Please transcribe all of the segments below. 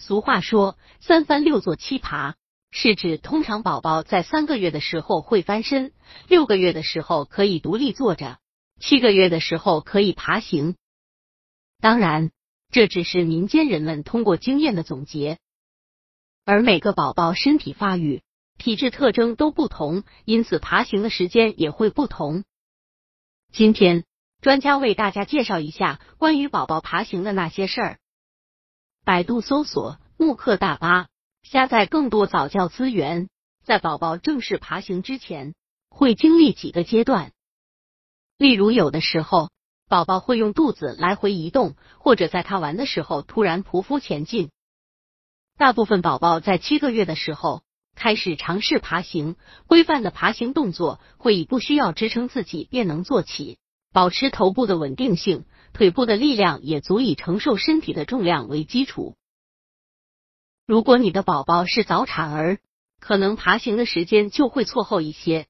俗话说“三翻六坐七爬”，是指通常宝宝在三个月的时候会翻身，六个月的时候可以独立坐着，七个月的时候可以爬行。当然，这只是民间人们通过经验的总结，而每个宝宝身体发育、体质特征都不同，因此爬行的时间也会不同。今天，专家为大家介绍一下关于宝宝爬行的那些事儿。百度搜索“慕课大巴”，下载更多早教资源。在宝宝正式爬行之前，会经历几个阶段。例如，有的时候宝宝会用肚子来回移动，或者在他玩的时候突然匍匐前进。大部分宝宝在七个月的时候开始尝试爬行，规范的爬行动作会以不需要支撑自己便能坐起，保持头部的稳定性。腿部的力量也足以承受身体的重量为基础。如果你的宝宝是早产儿，可能爬行的时间就会错后一些。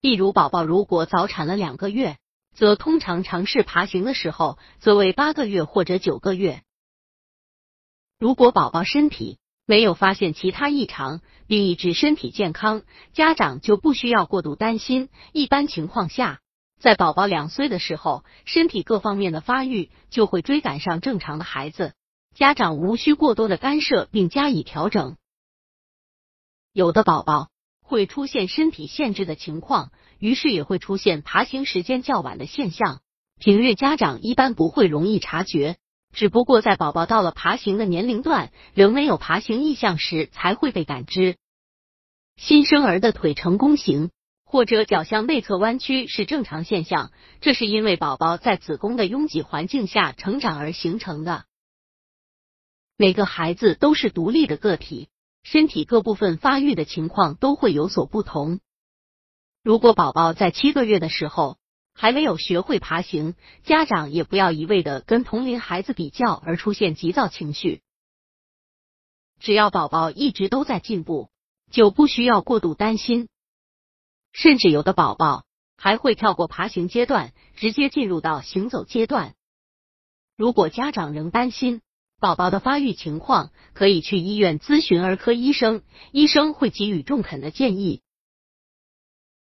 例如，宝宝如果早产了两个月，则通常尝试爬行的时候则为八个月或者九个月。如果宝宝身体没有发现其他异常，并一直身体健康，家长就不需要过度担心。一般情况下。在宝宝两岁的时候，身体各方面的发育就会追赶上正常的孩子，家长无需过多的干涉并加以调整。有的宝宝会出现身体限制的情况，于是也会出现爬行时间较晚的现象。平日家长一般不会容易察觉，只不过在宝宝到了爬行的年龄段，仍没有爬行意向时，才会被感知。新生儿的腿呈弓形。或者脚向内侧弯曲是正常现象，这是因为宝宝在子宫的拥挤环境下成长而形成的。每个孩子都是独立的个体，身体各部分发育的情况都会有所不同。如果宝宝在七个月的时候还没有学会爬行，家长也不要一味的跟同龄孩子比较而出现急躁情绪。只要宝宝一直都在进步，就不需要过度担心。甚至有的宝宝还会跳过爬行阶段，直接进入到行走阶段。如果家长仍担心宝宝的发育情况，可以去医院咨询儿科医生，医生会给予中肯的建议。